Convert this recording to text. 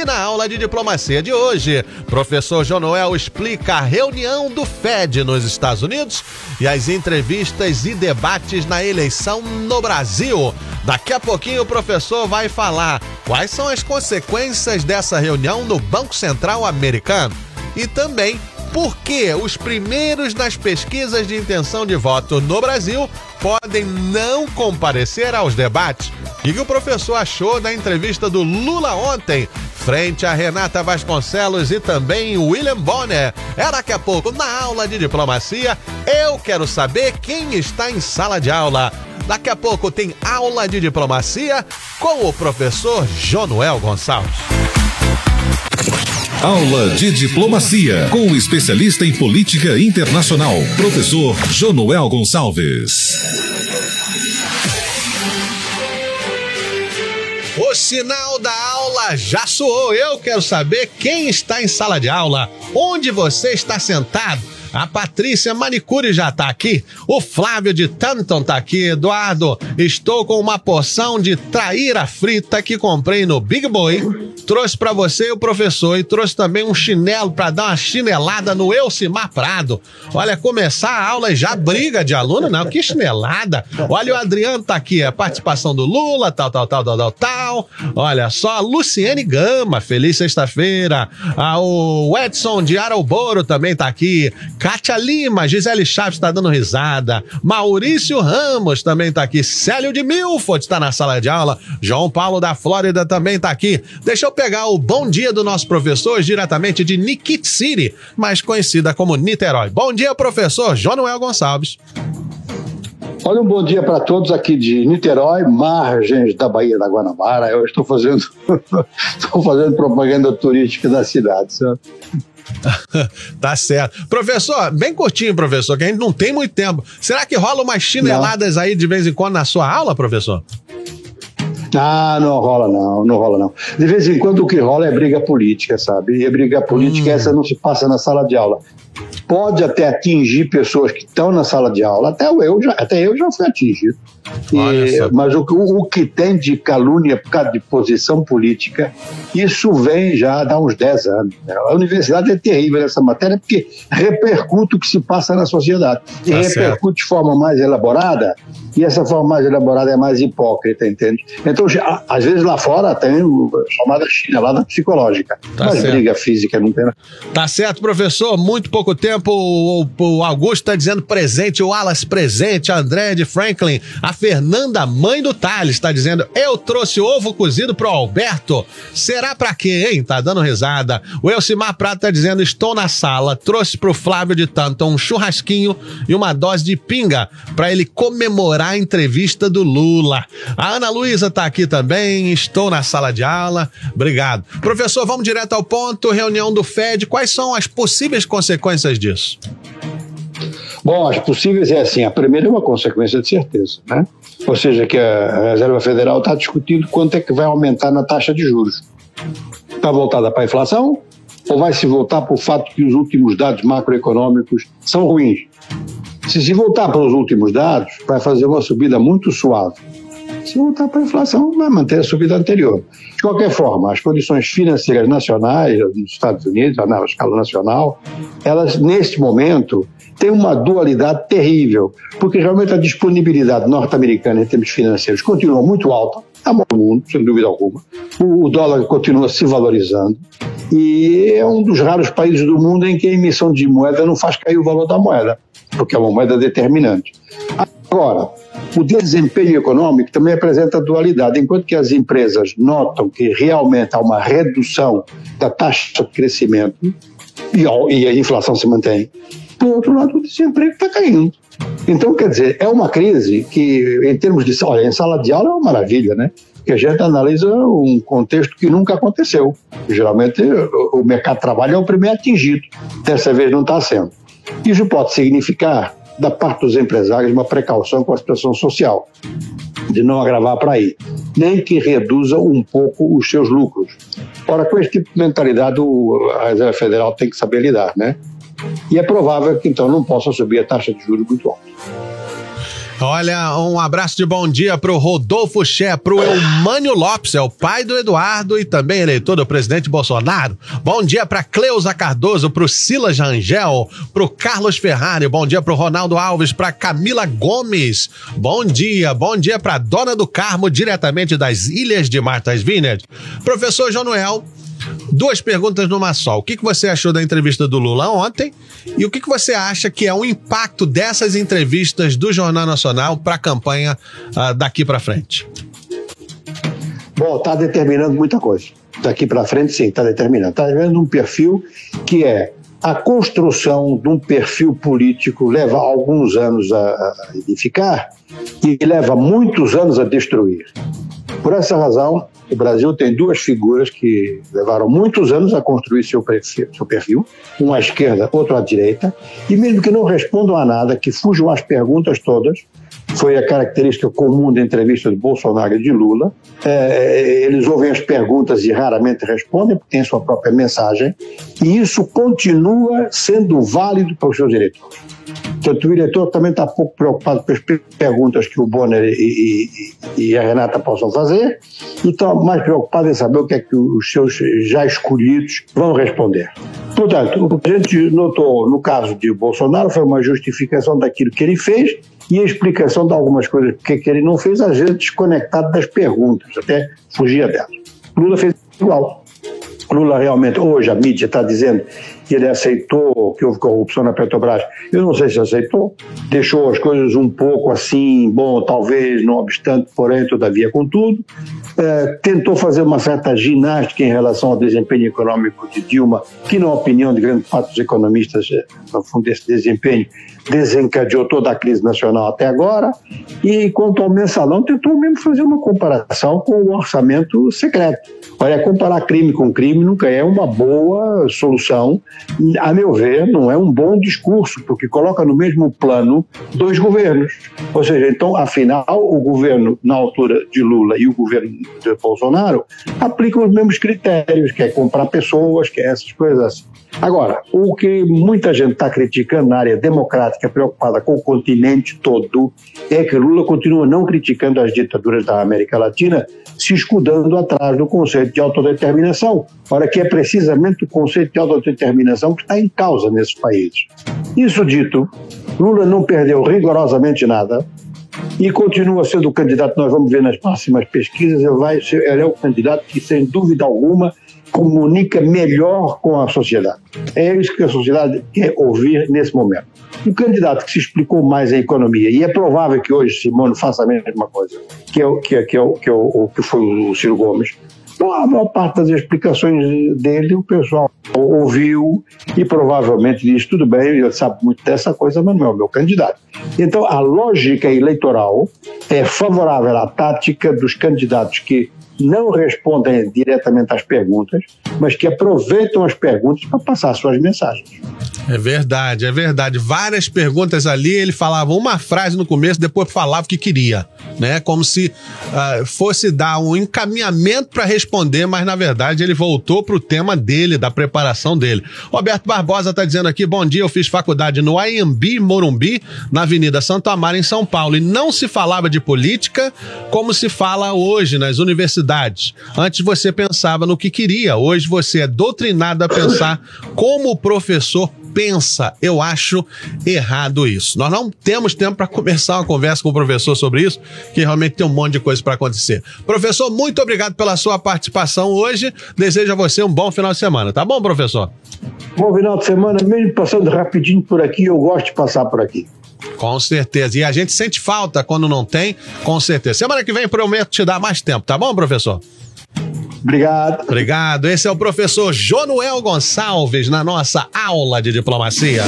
E na aula de diplomacia de hoje, professor Jonoel explica a reunião do FED nos Estados Unidos e as entrevistas e debates na eleição no Brasil. Daqui a pouquinho o professor vai falar quais são as consequências dessa reunião no Banco Central Americano e também por que os primeiros nas pesquisas de intenção de voto no Brasil podem não comparecer aos debates. O que o professor achou da entrevista do Lula ontem, frente a Renata Vasconcelos e também William Bonner? É daqui a pouco, na aula de diplomacia, eu quero saber quem está em sala de aula. Daqui a pouco tem aula de diplomacia com o professor Jonuel Gonçalves. Aula de Diplomacia, com o especialista em política internacional, professor Jonoel Gonçalves. Sinal da aula já soou. Eu quero saber quem está em sala de aula, onde você está sentado a Patrícia Manicure já tá aqui. O Flávio de Tanton tá aqui. Eduardo, estou com uma porção de traíra frita que comprei no Big Boy. Trouxe para você e o professor e trouxe também um chinelo para dar uma chinelada no Elcimar Prado. Olha, começar a aula e já briga de aluno, não, que chinelada. Olha, o Adriano tá aqui, a participação do Lula, tal, tal, tal, tal, tal, tal. Olha só, a Luciene Gama, feliz sexta-feira. Ah, o Edson de Aroboro também tá aqui. Kátia Lima, Gisele Chaves está dando risada. Maurício Ramos também está aqui. Célio de Milford está na sala de aula. João Paulo da Flórida também está aqui. Deixa eu pegar o bom dia do nosso professor diretamente de Nikit City, mais conhecida como Niterói. Bom dia, professor João Gonçalves. Olha, um bom dia para todos aqui de Niterói, margens da Baía da Guanabara. Eu estou fazendo, estou fazendo propaganda turística da cidade. Tá certo. Professor, bem curtinho, professor, que a gente não tem muito tempo. Será que rola umas chineladas não. aí de vez em quando na sua aula, professor? Ah, não rola não, não rola não. De vez em quando o que rola é briga política, sabe? E a briga política hum. essa não se passa na sala de aula pode até atingir pessoas que estão na sala de aula, até eu já, até eu já fui atingido. E, mas o, o, que tem de calúnia por causa de posição política, isso vem já há uns 10 anos. Né? A universidade é terrível nessa matéria porque repercute o que se passa na sociedade. E tá repercute certo. de forma mais elaborada, e essa forma mais elaborada é mais hipócrita, entende? Então, já, às vezes lá fora tem chamada chinelada psicológica, tá mas certo. briga física não tem. Tá certo, professor, muito pouco tempo o, o Augusto está dizendo presente, o Wallace presente, a André de Franklin, a Fernanda, mãe do Thales, está dizendo: Eu trouxe ovo cozido pro Alberto. Será para quê, hein? Tá dando risada. O Elcimar Prata está dizendo: Estou na sala, trouxe pro Flávio de Tanto um churrasquinho e uma dose de pinga para ele comemorar a entrevista do Lula. A Ana Luísa está aqui também, estou na sala de aula. Obrigado. Professor, vamos direto ao ponto. Reunião do FED. Quais são as possíveis consequências disso? Bom, as possíveis é assim: a primeira é uma consequência de certeza, né? Ou seja, que a Reserva Federal está discutindo quanto é que vai aumentar na taxa de juros. Está voltada para a inflação ou vai se voltar para o fato que os últimos dados macroeconômicos são ruins? Se se voltar para os últimos dados, vai fazer uma subida muito suave. Se voltar para a inflação, vai manter a subida anterior. De qualquer forma, as condições financeiras nacionais dos Estados Unidos, na escala nacional, elas, neste momento, têm uma dualidade terrível, porque realmente a disponibilidade norte-americana em termos financeiros continua muito alta, está bom no mundo, sem dúvida alguma. O dólar continua se valorizando e é um dos raros países do mundo em que a emissão de moeda não faz cair o valor da moeda, porque é uma moeda determinante. Agora, o desempenho econômico também apresenta dualidade. Enquanto que as empresas notam que realmente há uma redução da taxa de crescimento e a inflação se mantém, por outro lado, o desemprego está caindo. Então, quer dizer, é uma crise que, em termos de. Olha, em sala de aula é uma maravilha, né? Que a gente analisa um contexto que nunca aconteceu. Geralmente, o mercado de trabalho é o primeiro atingido. Dessa vez não está sendo. Isso pode significar da parte dos empresários uma precaução com a situação social, de não agravar para aí, nem que reduza um pouco os seus lucros. Ora, com esse tipo de mentalidade, a Reserva Federal tem que saber lidar, né? E é provável que então não possa subir a taxa de juros muito alta. Olha, um abraço de bom dia pro Rodolfo Ché, pro Eumânio Lopes, é o pai do Eduardo e também eleitor do presidente Bolsonaro. Bom dia pra Cleusa Cardoso, pro Silas Rangel, pro Carlos Ferrari, bom dia pro Ronaldo Alves, pra Camila Gomes. Bom dia, bom dia pra Dona do Carmo, diretamente das Ilhas de Martha's Vineyard. Professor João Noel, Duas perguntas numa só. O que, que você achou da entrevista do Lula ontem? E o que, que você acha que é o impacto dessas entrevistas do Jornal Nacional para a campanha uh, daqui para frente? Bom, está determinando muita coisa. Daqui para frente, sim, está determinando. Está vendo um perfil que é a construção de um perfil político leva alguns anos a edificar e leva muitos anos a destruir. Por essa razão, o Brasil tem duas figuras que levaram muitos anos a construir seu perfil, seu perfil, um à esquerda, outro à direita, e mesmo que não respondam a nada, que fujam às perguntas todas, foi a característica comum da entrevista de Bolsonaro e de Lula. É, eles ouvem as perguntas e raramente respondem, porque tem sua própria mensagem, e isso continua sendo válido para os seus eleitores. Portanto, o eleitor também está pouco preocupado com as perguntas que o Bonner e, e, e a Renata possam fazer e está mais preocupado em saber o que é que os seus já escolhidos vão responder. Portanto, o que a gente notou no caso de Bolsonaro foi uma justificação daquilo que ele fez e a explicação de algumas coisas que, que ele não fez, às vezes desconectado das perguntas, até fugia delas. Lula fez igual. Lula realmente, hoje a mídia está dizendo que ele aceitou que houve corrupção na Petrobras. Eu não sei se aceitou, deixou as coisas um pouco assim, bom, talvez, não obstante, porém, todavia, contudo. É, tentou fazer uma certa ginástica em relação ao desempenho econômico de Dilma, que, na opinião de grande parte dos economistas, é, no fundo, esse desempenho desencadeou toda a crise nacional até agora. E quanto ao mensalão, tentou mesmo fazer uma comparação com o orçamento secreto. Olha, comparar crime com crime nunca é uma boa solução. A meu ver, não é um bom discurso, porque coloca no mesmo plano dois governos. Ou seja, então, afinal, o governo na altura de Lula e o governo de Bolsonaro aplicam os mesmos critérios, que é comprar pessoas, que é essas coisas assim. Agora, o que muita gente está criticando na área democrática, preocupada com o continente todo, é que Lula continua não criticando as ditaduras da América Latina, se escudando atrás do conceito de autodeterminação. Ora, que é precisamente o conceito de autodeterminação que está em causa nesses países. Isso dito, Lula não perdeu rigorosamente nada e continua sendo o candidato, nós vamos ver nas próximas pesquisas, ele, vai ser, ele é o candidato que, sem dúvida alguma, comunica melhor com a sociedade. É isso que a sociedade quer ouvir nesse momento. O candidato que se explicou mais a economia, e é provável que hoje Simone faça a mesma coisa, que, é, que, é, que, é, que, é o, que foi o Ciro Gomes, então, a maior parte das explicações dele o pessoal ouviu e provavelmente diz: tudo bem, ele sabe muito dessa coisa, mas não é o meu candidato. Então, a lógica eleitoral é favorável à tática dos candidatos que não respondem diretamente às perguntas, mas que aproveitam as perguntas para passar suas mensagens. É verdade, é verdade. Várias perguntas ali, ele falava uma frase no começo, depois falava o que queria, né? Como se uh, fosse dar um encaminhamento para responder, mas na verdade ele voltou para o tema dele, da preparação dele. Roberto Barbosa está dizendo aqui: bom dia, eu fiz faculdade no AMB Morumbi, na Avenida Santo Amaro, em São Paulo, e não se falava de política como se fala hoje nas universidades. Antes você pensava no que queria, hoje você é doutrinado a pensar como o professor pensa. Eu acho errado isso. Nós não temos tempo para começar uma conversa com o professor sobre isso, que realmente tem um monte de coisa para acontecer. Professor, muito obrigado pela sua participação hoje. Desejo a você um bom final de semana, tá bom, professor? Bom final de semana, mesmo passando rapidinho por aqui, eu gosto de passar por aqui. Com certeza. E a gente sente falta quando não tem, com certeza. Semana que vem prometo te dar mais tempo, tá bom, professor? Obrigado. Obrigado. Esse é o professor Jonuel Gonçalves na nossa aula de diplomacia.